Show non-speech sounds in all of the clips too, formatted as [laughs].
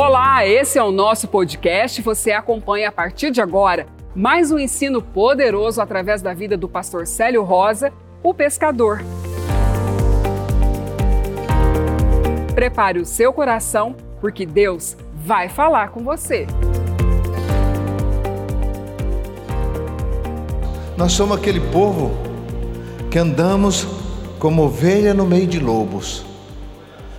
Olá, esse é o nosso podcast. Você acompanha a partir de agora mais um ensino poderoso através da vida do pastor Célio Rosa, o pescador. Prepare o seu coração, porque Deus vai falar com você. Nós somos aquele povo que andamos como ovelha no meio de lobos,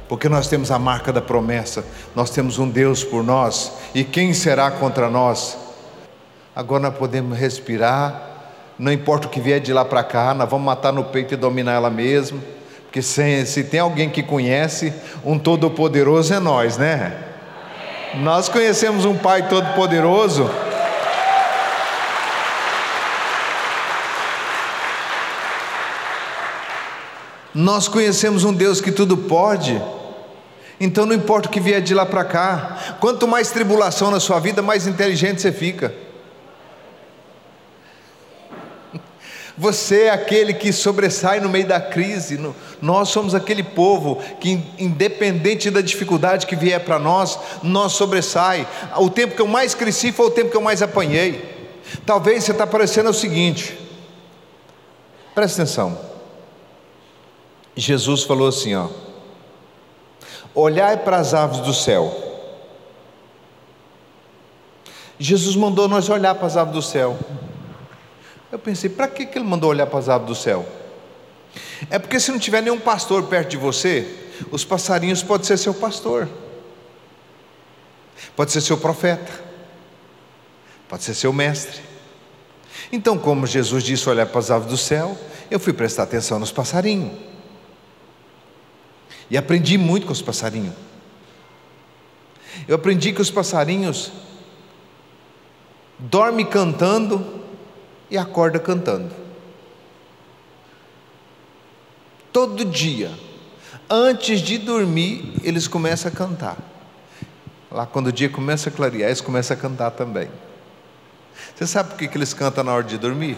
porque nós temos a marca da promessa, nós temos um Deus por nós, e quem será contra nós? Agora nós podemos respirar, não importa o que vier de lá para cá, nós vamos matar no peito e dominar ela mesmo, porque se, se tem alguém que conhece, um Todo-Poderoso é nós, né? Nós conhecemos um Pai Todo-Poderoso. Nós conhecemos um Deus que tudo pode. Então não importa o que vier de lá para cá. Quanto mais tribulação na sua vida, mais inteligente você fica. [laughs] Você é aquele que sobressai no meio da crise. Nós somos aquele povo que, independente da dificuldade que vier para nós, nós sobressai. O tempo que eu mais cresci foi o tempo que eu mais apanhei. Talvez você está parecendo o seguinte. Presta atenção. Jesus falou assim, ó: Olhai para as aves do céu. Jesus mandou nós olhar para as aves do céu. Eu pensei, para que ele mandou olhar para as aves do céu? É porque se não tiver nenhum pastor perto de você, os passarinhos podem ser seu pastor, pode ser seu profeta, pode ser seu mestre. Então, como Jesus disse olhar para as aves do céu, eu fui prestar atenção nos passarinhos. E aprendi muito com os passarinhos. Eu aprendi que os passarinhos dormem cantando e acorda cantando. Todo dia, antes de dormir, eles começam a cantar. Lá quando o dia começa a clarear, eles começam a cantar também. Você sabe por que, eles cantam na hora de dormir?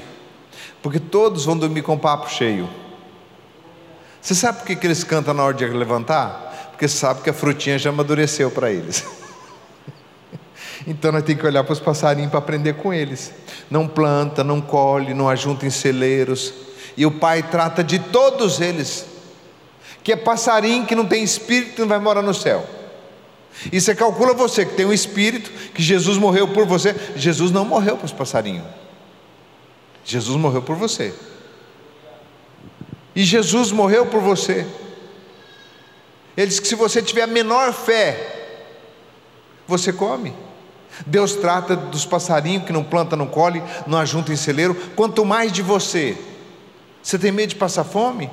Porque todos vão dormir com o papo cheio. Você sabe por que, eles cantam na hora de levantar? Porque sabe que a frutinha já amadureceu para eles. [laughs] Então nós temos que olhar para os passarinhos para aprender com eles. Não planta, não colhe, não ajunta em celeiros. E o pai trata de todos eles. Que é passarinho que não tem espírito não vai morar no céu. E você calcula você que tem um espírito, que Jesus morreu por você. Jesus não morreu para os passarinhos. Jesus morreu por você. E Jesus morreu por você. Ele disse que se você tiver a menor fé, você come. Deus trata dos passarinhos que não planta, não colhe, não ajunta em celeiro, quanto mais de você. Você tem medo de passar fome?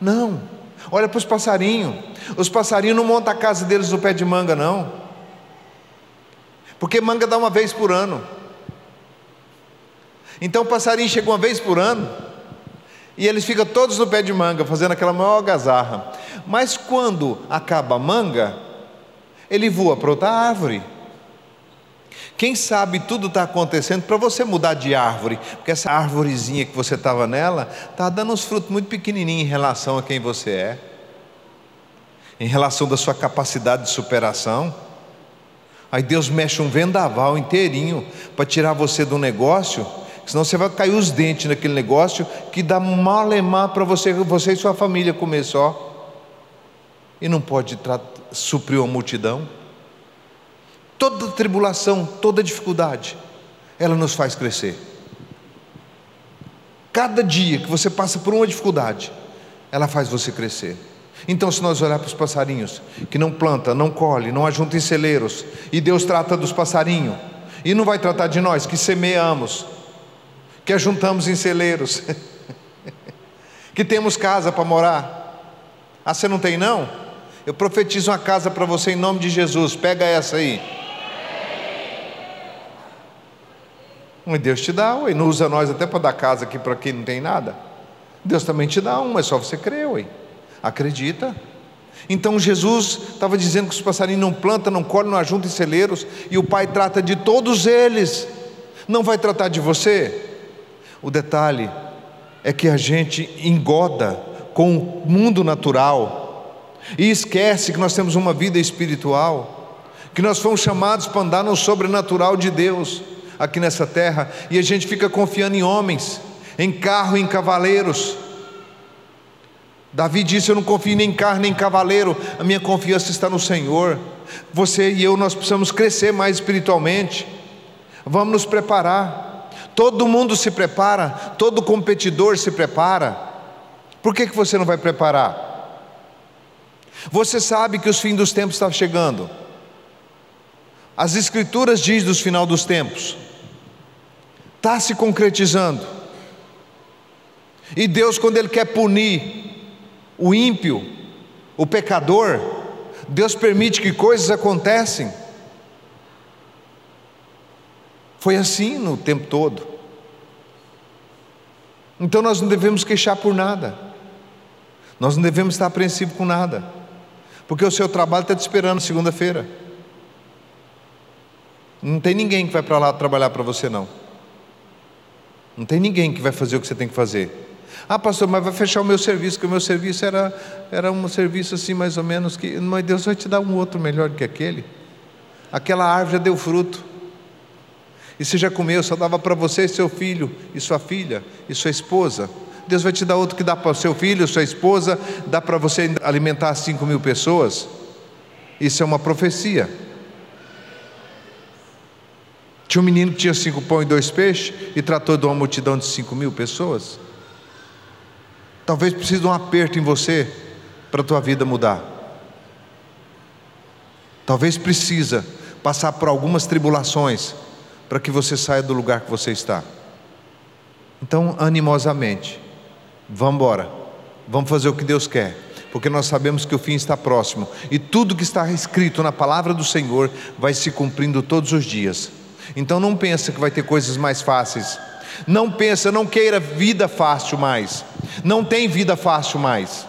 Não. Olha para os passarinhos. Os passarinhos não montam a casa deles no pé de manga, não. Porque manga dá uma vez por ano. Então o passarinho chega uma vez por ano. E eles ficam todos no pé de manga, fazendo aquela maior algazarra. Mas quando acaba a manga, ele voa para outra árvore. Quem sabe tudo está acontecendo para você mudar de árvore, porque essa árvorezinha que você estava nela está dando uns frutos muito pequenininhos em relação a quem você é, em relação da sua capacidade de superação. Aí Deus mexe um vendaval inteirinho para tirar você do negócio senão você vai cair os dentes naquele negócio que dá malemar para você, você e sua família comer só. E não pode suprir uma multidão. Toda tribulação, toda dificuldade, ela nos faz crescer. Cada dia que você passa por uma dificuldade, ela faz você crescer. Então, se nós olhar para os passarinhos, que não planta, não colhe, não ajunta em celeiros, e Deus trata dos passarinhos, e não vai tratar de nós que semeamos, que ajuntamos em celeiros, [laughs] que temos casa para morar. Ah, você não tem não? Eu profetizo uma casa para você em nome de Jesus. Pega essa aí. E Deus te dá, ué. não usa nós até para dar casa aqui para quem não tem nada. Deus também te dá uma, é só você crer, ué. Acredita. Então Jesus estava dizendo que os passarinhos não plantam, não colhem, não ajuntam em celeiros, e o Pai trata de todos eles. Não vai tratar de você? O detalhe é que a gente engoda com o mundo natural e esquece que nós temos uma vida espiritual, que nós fomos chamados para andar no sobrenatural de Deus aqui nessa terra, e a gente fica confiando em homens, em carro, em cavaleiros. Davi disse: Eu não confio nem em carro nem em cavaleiro, a minha confiança está no Senhor. Você e eu, nós precisamos crescer mais espiritualmente. Vamos nos preparar. Todo mundo se prepara, todo competidor se prepara. Por que, que você não vai preparar? Você sabe que os fins dos tempos estão chegando. As Escrituras dizem dos final dos tempos. Está se concretizando. E Deus, quando Ele quer punir o ímpio, o pecador, Deus permite que coisas acontecem. Foi assim no tempo todo. Então nós não devemos queixar por nada. Nós não devemos estar apreensivos com nada. Porque o seu trabalho está te esperando segunda-feira. Não tem ninguém que vai para lá trabalhar para você, não. Não tem ninguém que vai fazer o que você tem que fazer. Ah, pastor, mas vai fechar o meu serviço, que o meu serviço era, era um serviço assim, mais ou menos, que mas Deus vai te dar um outro melhor do que aquele. Aquela árvore já deu fruto. E você já comeu, só dava para você, seu filho, e sua filha, e sua esposa. Deus vai te dar outro que dá para o seu filho, sua esposa, dá para você alimentar cinco mil pessoas. Isso é uma profecia. Tinha um menino que tinha cinco pão e dois peixes e tratou de uma multidão de cinco mil pessoas. Talvez precise de um aperto em você para a tua vida mudar. Talvez precisa passar por algumas tribulações para que você saia do lugar que você está. Então, animosamente, vamos embora. Vamos fazer o que Deus quer, porque nós sabemos que o fim está próximo e tudo que está escrito na palavra do Senhor vai se cumprindo todos os dias. Então não pensa que vai ter coisas mais fáceis. Não pensa, não queira vida fácil mais. Não tem vida fácil mais.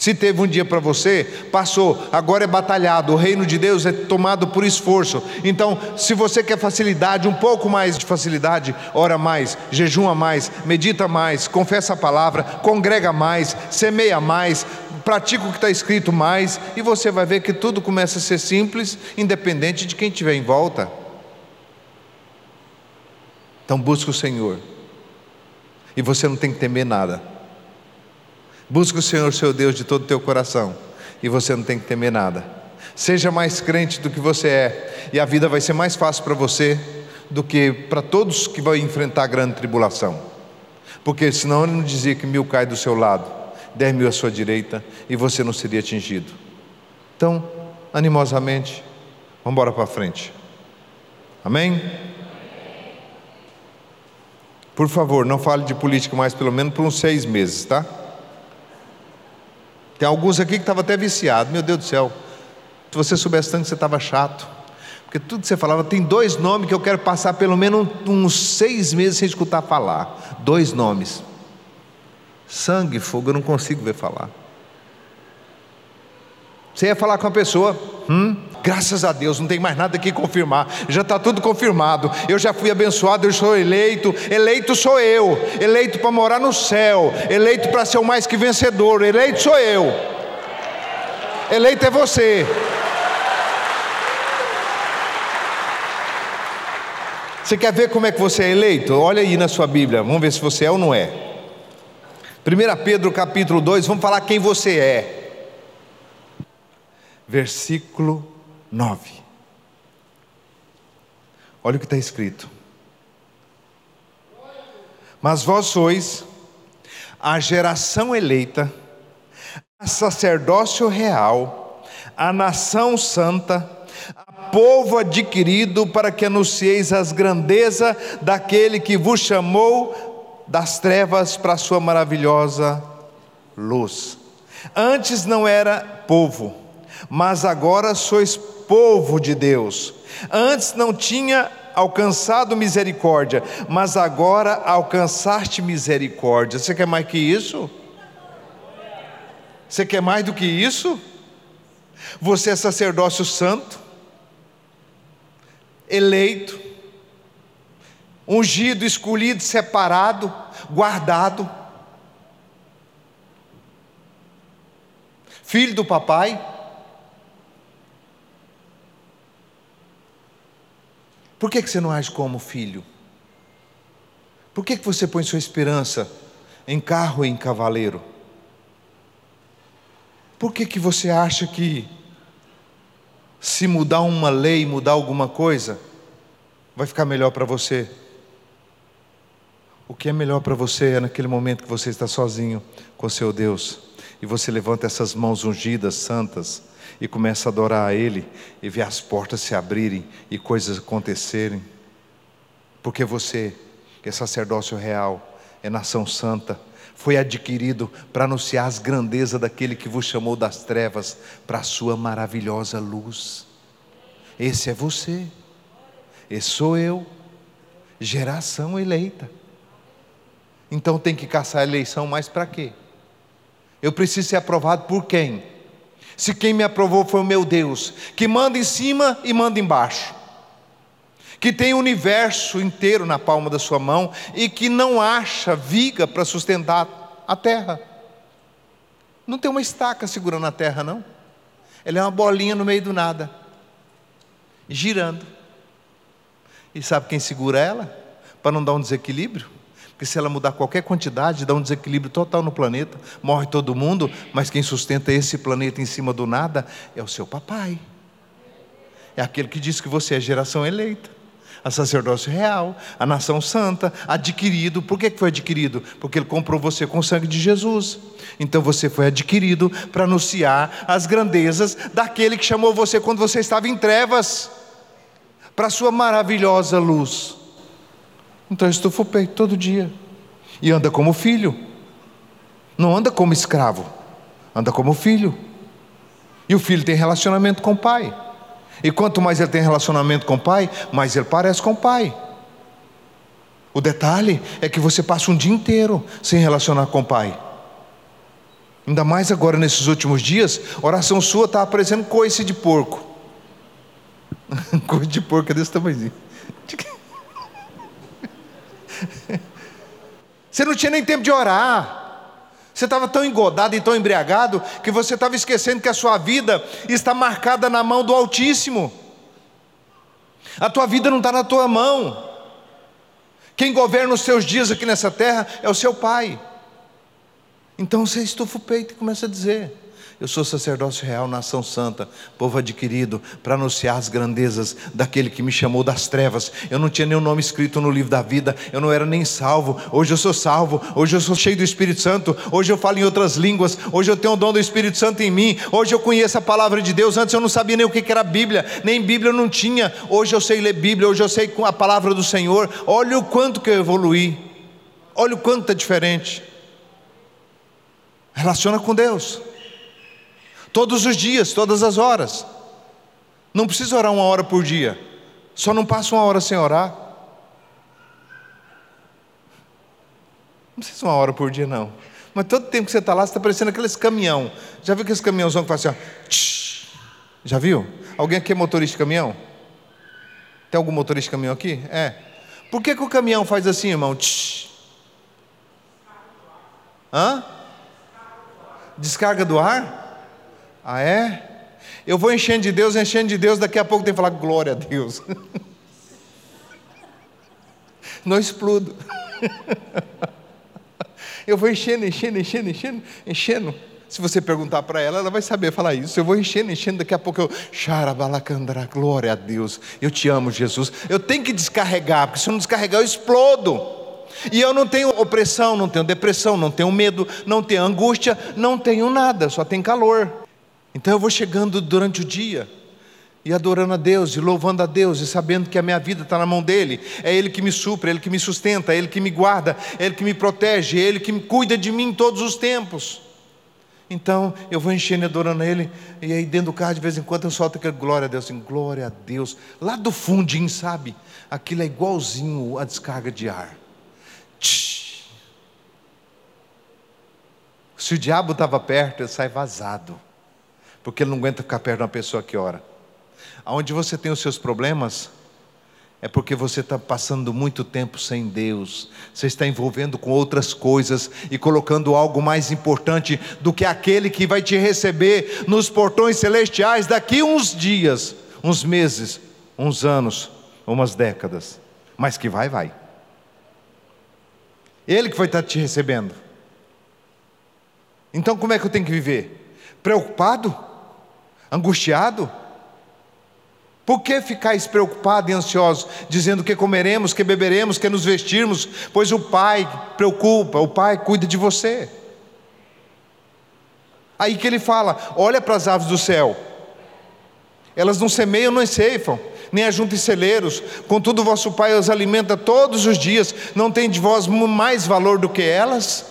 Se teve um dia para você, passou, agora é batalhado. O reino de Deus é tomado por esforço. Então, se você quer facilidade, um pouco mais de facilidade, ora mais, jejuma mais, medita mais, confessa a palavra, congrega mais, semeia mais, pratica o que está escrito mais, e você vai ver que tudo começa a ser simples, independente de quem estiver em volta. Então, busca o Senhor, e você não tem que temer nada. Busca o Senhor, seu Deus, de todo o teu coração, e você não tem que temer nada. Seja mais crente do que você é, e a vida vai ser mais fácil para você do que para todos que vão enfrentar a grande tribulação. Porque senão ele não dizia que mil cai do seu lado, dez mil à sua direita, e você não seria atingido. Então, animosamente, vamos embora para frente. Amém? Por favor, não fale de política mais, pelo menos por uns seis meses, tá? Tem alguns aqui que estavam até viciados. Meu Deus do céu. Se você soubesse tanto que você estava chato. Porque tudo que você falava, tem dois nomes que eu quero passar pelo menos uns seis meses sem escutar falar. Dois nomes. Sangue e fogo, eu não consigo ver falar. Você ia falar com a pessoa, hum? Graças a Deus, não tem mais nada que confirmar, já está tudo confirmado. Eu já fui abençoado, eu sou eleito, eleito sou eu, eleito para morar no céu, eleito para ser o mais que vencedor, eleito sou eu, eleito é você. Você quer ver como é que você é eleito? Olha aí na sua Bíblia, vamos ver se você é ou não é. 1 Pedro capítulo 2, vamos falar quem você é. Versículo 9. Olha o que está escrito. Mas vós sois a geração eleita, a sacerdócio real, a nação santa, a povo adquirido para que anuncieis as grandezas daquele que vos chamou das trevas para a sua maravilhosa luz. Antes não era povo, mas agora sois povo de Deus. Antes não tinha alcançado misericórdia, mas agora alcançaste misericórdia. Você quer mais que isso? Você quer mais do que isso? Você é sacerdócio santo, eleito, ungido, escolhido, separado, guardado, filho do papai. Por que, que você não age como filho? Por que, que você põe sua esperança em carro e em cavaleiro? Por que, que você acha que se mudar uma lei, mudar alguma coisa, vai ficar melhor para você? O que é melhor para você é naquele momento que você está sozinho com seu Deus e você levanta essas mãos ungidas, santas, e começa a adorar a Ele e vê as portas se abrirem e coisas acontecerem. Porque você é sacerdócio real, é nação santa, foi adquirido para anunciar as grandezas daquele que vos chamou das trevas para a sua maravilhosa luz. Esse é você, esse sou eu, geração eleita. Então tem que caçar a eleição, mas para quê? Eu preciso ser aprovado por quem? Se quem me aprovou foi o meu Deus, que manda em cima e manda embaixo, que tem o universo inteiro na palma da sua mão e que não acha viga para sustentar a terra. Não tem uma estaca segurando a terra, não. Ela é uma bolinha no meio do nada, girando. E sabe quem segura ela? Para não dar um desequilíbrio? Porque se ela mudar qualquer quantidade, dá um desequilíbrio total no planeta, morre todo mundo, mas quem sustenta esse planeta em cima do nada é o seu papai. É aquele que diz que você é geração eleita, a sacerdócio real, a nação santa, adquirido. Por que foi adquirido? Porque ele comprou você com o sangue de Jesus. Então você foi adquirido para anunciar as grandezas daquele que chamou você quando você estava em trevas, para a sua maravilhosa luz. Então estufa o peito todo dia. E anda como filho. Não anda como escravo. Anda como filho. E o filho tem relacionamento com o pai. E quanto mais ele tem relacionamento com o pai, mais ele parece com o pai. O detalhe é que você passa um dia inteiro sem relacionar com o pai. Ainda mais agora nesses últimos dias, oração sua está aparecendo coice de porco. [laughs] coice de porco é desse tamanhozinho. [laughs] Você não tinha nem tempo de orar. Você estava tão engodado e tão embriagado que você estava esquecendo que a sua vida está marcada na mão do Altíssimo. A tua vida não está na tua mão. Quem governa os seus dias aqui nessa terra é o seu Pai. Então você estufa o peito e começa a dizer: eu sou sacerdócio real, nação santa, povo adquirido, para anunciar as grandezas daquele que me chamou das trevas. Eu não tinha nenhum nome escrito no livro da vida, eu não era nem salvo. Hoje eu sou salvo, hoje eu sou cheio do Espírito Santo, hoje eu falo em outras línguas, hoje eu tenho o dom do Espírito Santo em mim, hoje eu conheço a palavra de Deus. Antes eu não sabia nem o que era Bíblia, nem Bíblia eu não tinha. Hoje eu sei ler Bíblia, hoje eu sei a palavra do Senhor. Olha o quanto que eu evoluí, olha o quanto está diferente. Relaciona com Deus. Todos os dias, todas as horas. Não precisa orar uma hora por dia. Só não passa uma hora sem orar. Não precisa uma hora por dia, não. Mas todo tempo que você está lá, você está parecendo aqueles caminhão. Já viu aqueles caminhãozão que faz assim, ó? Tsh. Já viu? Alguém aqui é motorista de caminhão? Tem algum motorista de caminhão aqui? É. Por que, que o caminhão faz assim, irmão? Tsh. Hã? Descarga do ar? Ah, é? Eu vou enchendo de Deus, enchendo de Deus, daqui a pouco tem que falar glória a Deus. [laughs] Não explodo. [laughs] Eu vou enchendo, enchendo, enchendo, enchendo, enchendo. Se você perguntar para ela, ela vai saber falar isso. Eu vou enchendo, enchendo, daqui a pouco eu. Xarabalacandra, glória a Deus. Eu te amo, Jesus. Eu tenho que descarregar, porque se eu não descarregar, eu explodo. E eu não tenho opressão, não tenho depressão, não tenho medo, não tenho angústia, não tenho nada, só tem calor. Então eu vou chegando durante o dia e adorando a Deus, e louvando a Deus, e sabendo que a minha vida está na mão dEle, é Ele que me supre, é Ele que me sustenta, é Ele que me guarda, é Ele que me protege, é Ele que cuida de mim em todos os tempos. Então eu vou enchendo e adorando Ele, e aí dentro do carro de vez em quando eu solto aquele glória a Deus, assim, glória a Deus, lá do fundinho, sabe? Aquilo é igualzinho a descarga de ar. Tch. Se o diabo estava perto, ele sai vazado porque ele não aguenta ficar perto de uma pessoa que ora. Aonde você tem os seus problemas, é porque você está passando muito tempo sem Deus, você está envolvendo com outras coisas e colocando algo mais importante do que aquele que vai te receber nos portões celestiais daqui uns dias, uns meses, uns anos umas décadas, mas que vai, vai. Ele que vai estar te recebendo. Então, como é que eu tenho que viver? Preocupado? Angustiado? Por que ficais preocupado e ansioso, dizendo que comeremos, que beberemos, que nos vestirmos, pois o Pai preocupa, o Pai cuida de você. Aí que ele fala: olha para as aves do céu, elas não semeiam, não ceifam, nem ajuntem celeiros, contudo vosso Pai as alimenta todos os dias, não tem de vós mais valor do que elas?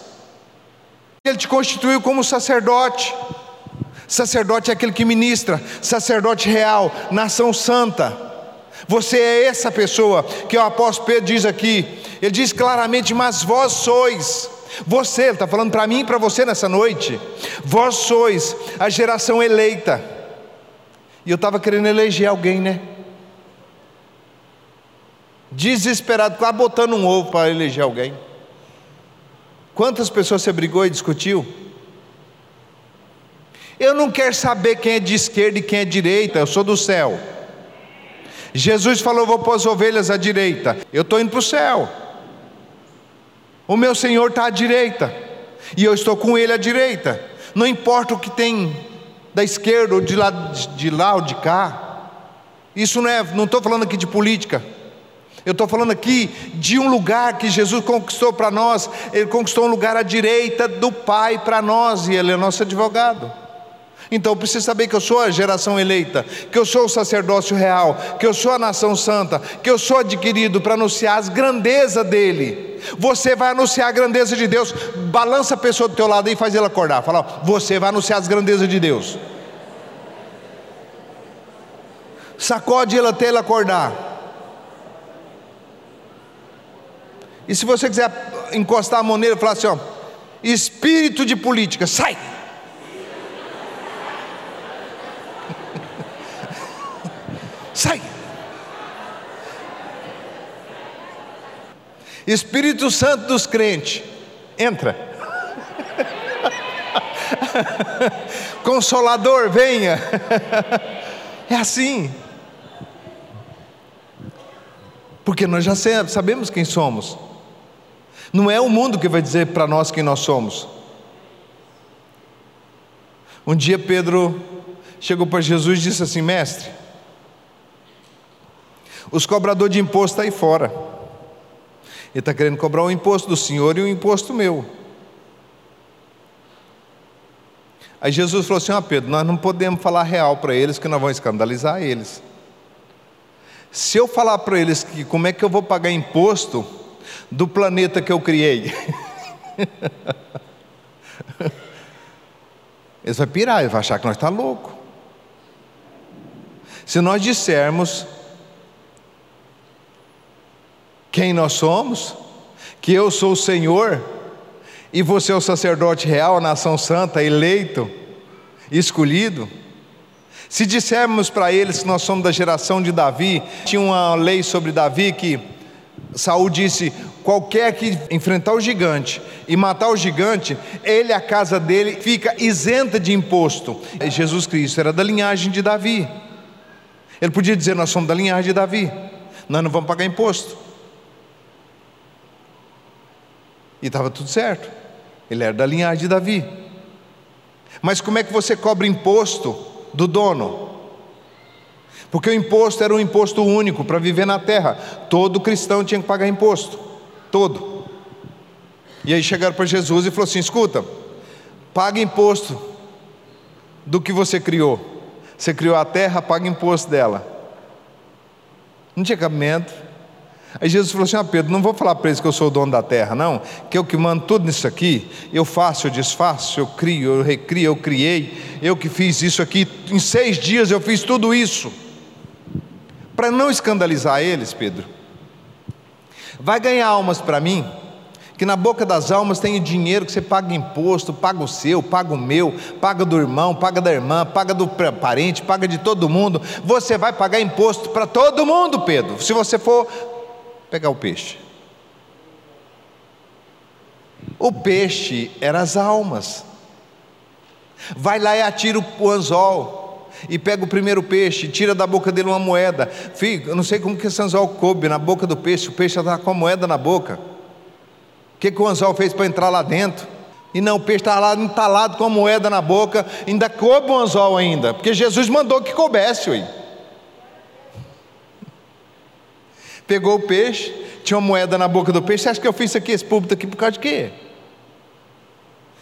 Ele te constituiu como sacerdote, sacerdote é aquele que ministra, sacerdote real, nação santa. Você é essa pessoa que o apóstolo Pedro diz aqui, ele diz claramente: Mas vós sois. Você, ele está falando para mim e para você nessa noite. Vós sois a geração eleita. E eu estava querendo eleger alguém, né? Desesperado, quase botando um ovo para eleger alguém. Quantas pessoas você brigou e discutiu? Eu não quero saber quem é de esquerda e quem é de direita, eu sou do céu. Jesus falou: Vou pôr as ovelhas à direita, eu estou indo para o céu. O meu Senhor está à direita, e eu estou com Ele à direita. Não importa o que tem da esquerda ou de lá, de lá ou de cá. Isso não é, não estou falando aqui de política. Eu estou falando aqui de um lugar que Jesus conquistou para nós. Ele conquistou um lugar à direita do Pai para nós e Ele é nosso advogado. Então eu preciso saber que eu sou a geração eleita, que eu sou o sacerdócio real, que eu sou a nação santa, que eu sou adquirido para anunciar as grandezas dele. Você vai anunciar a grandeza de Deus. Balança a pessoa do teu lado e faz ela acordar. Fala, você vai anunciar as grandezas de Deus. Sacode ela até ela acordar. E se você quiser encostar a mão nele e falar assim, ó, espírito de política, sai! Espírito Santo dos crentes, entra. Consolador, venha. É assim. Porque nós já sabemos quem somos. Não é o mundo que vai dizer para nós quem nós somos. Um dia Pedro chegou para Jesus e disse assim: Mestre, os cobradores de imposto estão tá aí fora. Ele está querendo cobrar o imposto do senhor e o imposto meu. Aí Jesus falou assim: ah, Pedro, nós não podemos falar real para eles, que nós vamos escandalizar eles. Se eu falar para eles que como é que eu vou pagar imposto do planeta que eu criei, [laughs] eles vão pirar, eles vão achar que nós estamos tá loucos. Se nós dissermos quem nós somos, que eu sou o Senhor, e você é o sacerdote real, a nação santa, eleito, escolhido. Se dissermos para eles que nós somos da geração de Davi, tinha uma lei sobre Davi que Saul disse: qualquer que enfrentar o gigante e matar o gigante, ele a casa dele fica isenta de imposto. E Jesus Cristo era da linhagem de Davi. Ele podia dizer: nós somos da linhagem de Davi, nós não vamos pagar imposto. E estava tudo certo. Ele era da linhagem de Davi. Mas como é que você cobra imposto do dono? Porque o imposto era um imposto único para viver na terra. Todo cristão tinha que pagar imposto. Todo. E aí chegaram para Jesus e falou assim: escuta, paga imposto do que você criou. Você criou a terra, paga imposto dela. Não tinha cabimento. Aí Jesus falou assim: Ah, Pedro, não vou falar para eles que eu sou o dono da terra, não, que eu que mando tudo nisso aqui, eu faço, eu desfaço, eu crio, eu recrio, eu criei, eu que fiz isso aqui, em seis dias eu fiz tudo isso. Para não escandalizar eles, Pedro, vai ganhar almas para mim, que na boca das almas tem o dinheiro que você paga imposto, paga o seu, paga o meu, paga do irmão, paga da irmã, paga do parente, paga de todo mundo. Você vai pagar imposto para todo mundo, Pedro, se você for pegar o peixe. O peixe era as almas. Vai lá e atira o anzol. e pega o primeiro peixe, tira da boca dele uma moeda. Filho, eu não sei como que esse anzol coube na boca do peixe, o peixe estava com a moeda na boca. O que, que o anzol fez para entrar lá dentro? E não, o peixe estava lá entalado com a moeda na boca, ainda coube o anzol ainda, porque Jesus mandou que coubesse. Ué. Pegou o peixe, tinha uma moeda na boca do peixe. Você acha que eu fiz isso aqui, esse púlpito aqui, por causa de quê?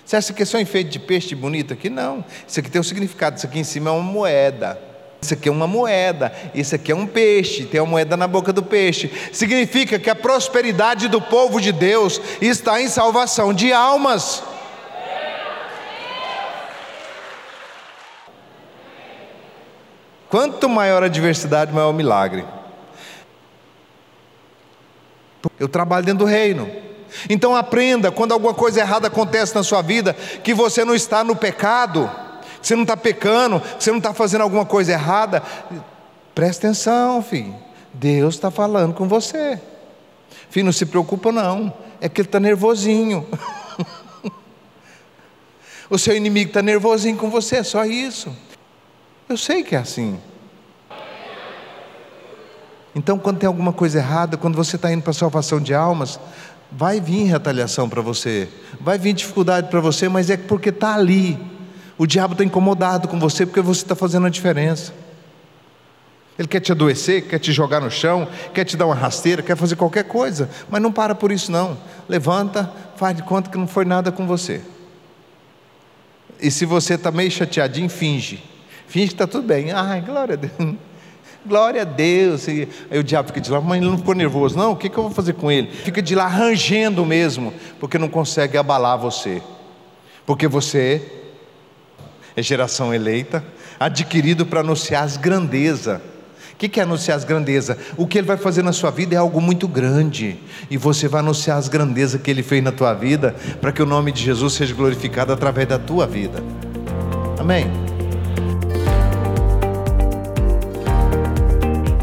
Você acha que é só enfeite de peixe bonito aqui? Não. Isso aqui tem um significado. Isso aqui em cima é uma moeda. Isso aqui é uma moeda, isso aqui é um peixe, tem uma moeda na boca do peixe. Significa que a prosperidade do povo de Deus está em salvação de almas. Quanto maior a diversidade, maior o milagre. Eu trabalho dentro do reino. Então aprenda, quando alguma coisa errada acontece na sua vida, que você não está no pecado, você não está pecando, você não está fazendo alguma coisa errada. Presta atenção, filho. Deus está falando com você. Filho, não se preocupa não. É que ele está nervosinho. [laughs] o seu inimigo está nervosinho com você, é só isso. Eu sei que é assim. Então, quando tem alguma coisa errada, quando você está indo para a salvação de almas, vai vir retaliação para você, vai vir dificuldade para você, mas é porque está ali. O diabo está incomodado com você porque você está fazendo a diferença. Ele quer te adoecer, quer te jogar no chão, quer te dar uma rasteira, quer fazer qualquer coisa, mas não para por isso não. Levanta, faz de conta que não foi nada com você. E se você está meio chateadinho, finge. Finge que está tudo bem. Ai, glória a Deus. Glória a Deus. E aí o diabo fica de lá, mas ele não ficou nervoso. Não, o que, que eu vou fazer com ele? Fica de lá rangendo mesmo, porque não consegue abalar você. Porque você é geração eleita, adquirido para anunciar as grandezas. O que é anunciar as grandezas? O que ele vai fazer na sua vida é algo muito grande. E você vai anunciar as grandezas que ele fez na tua vida, para que o nome de Jesus seja glorificado através da tua vida. Amém.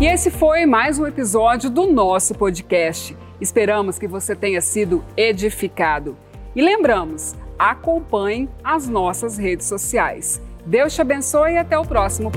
E esse foi mais um episódio do nosso podcast. Esperamos que você tenha sido edificado. E lembramos, acompanhe as nossas redes sociais. Deus te abençoe e até o próximo.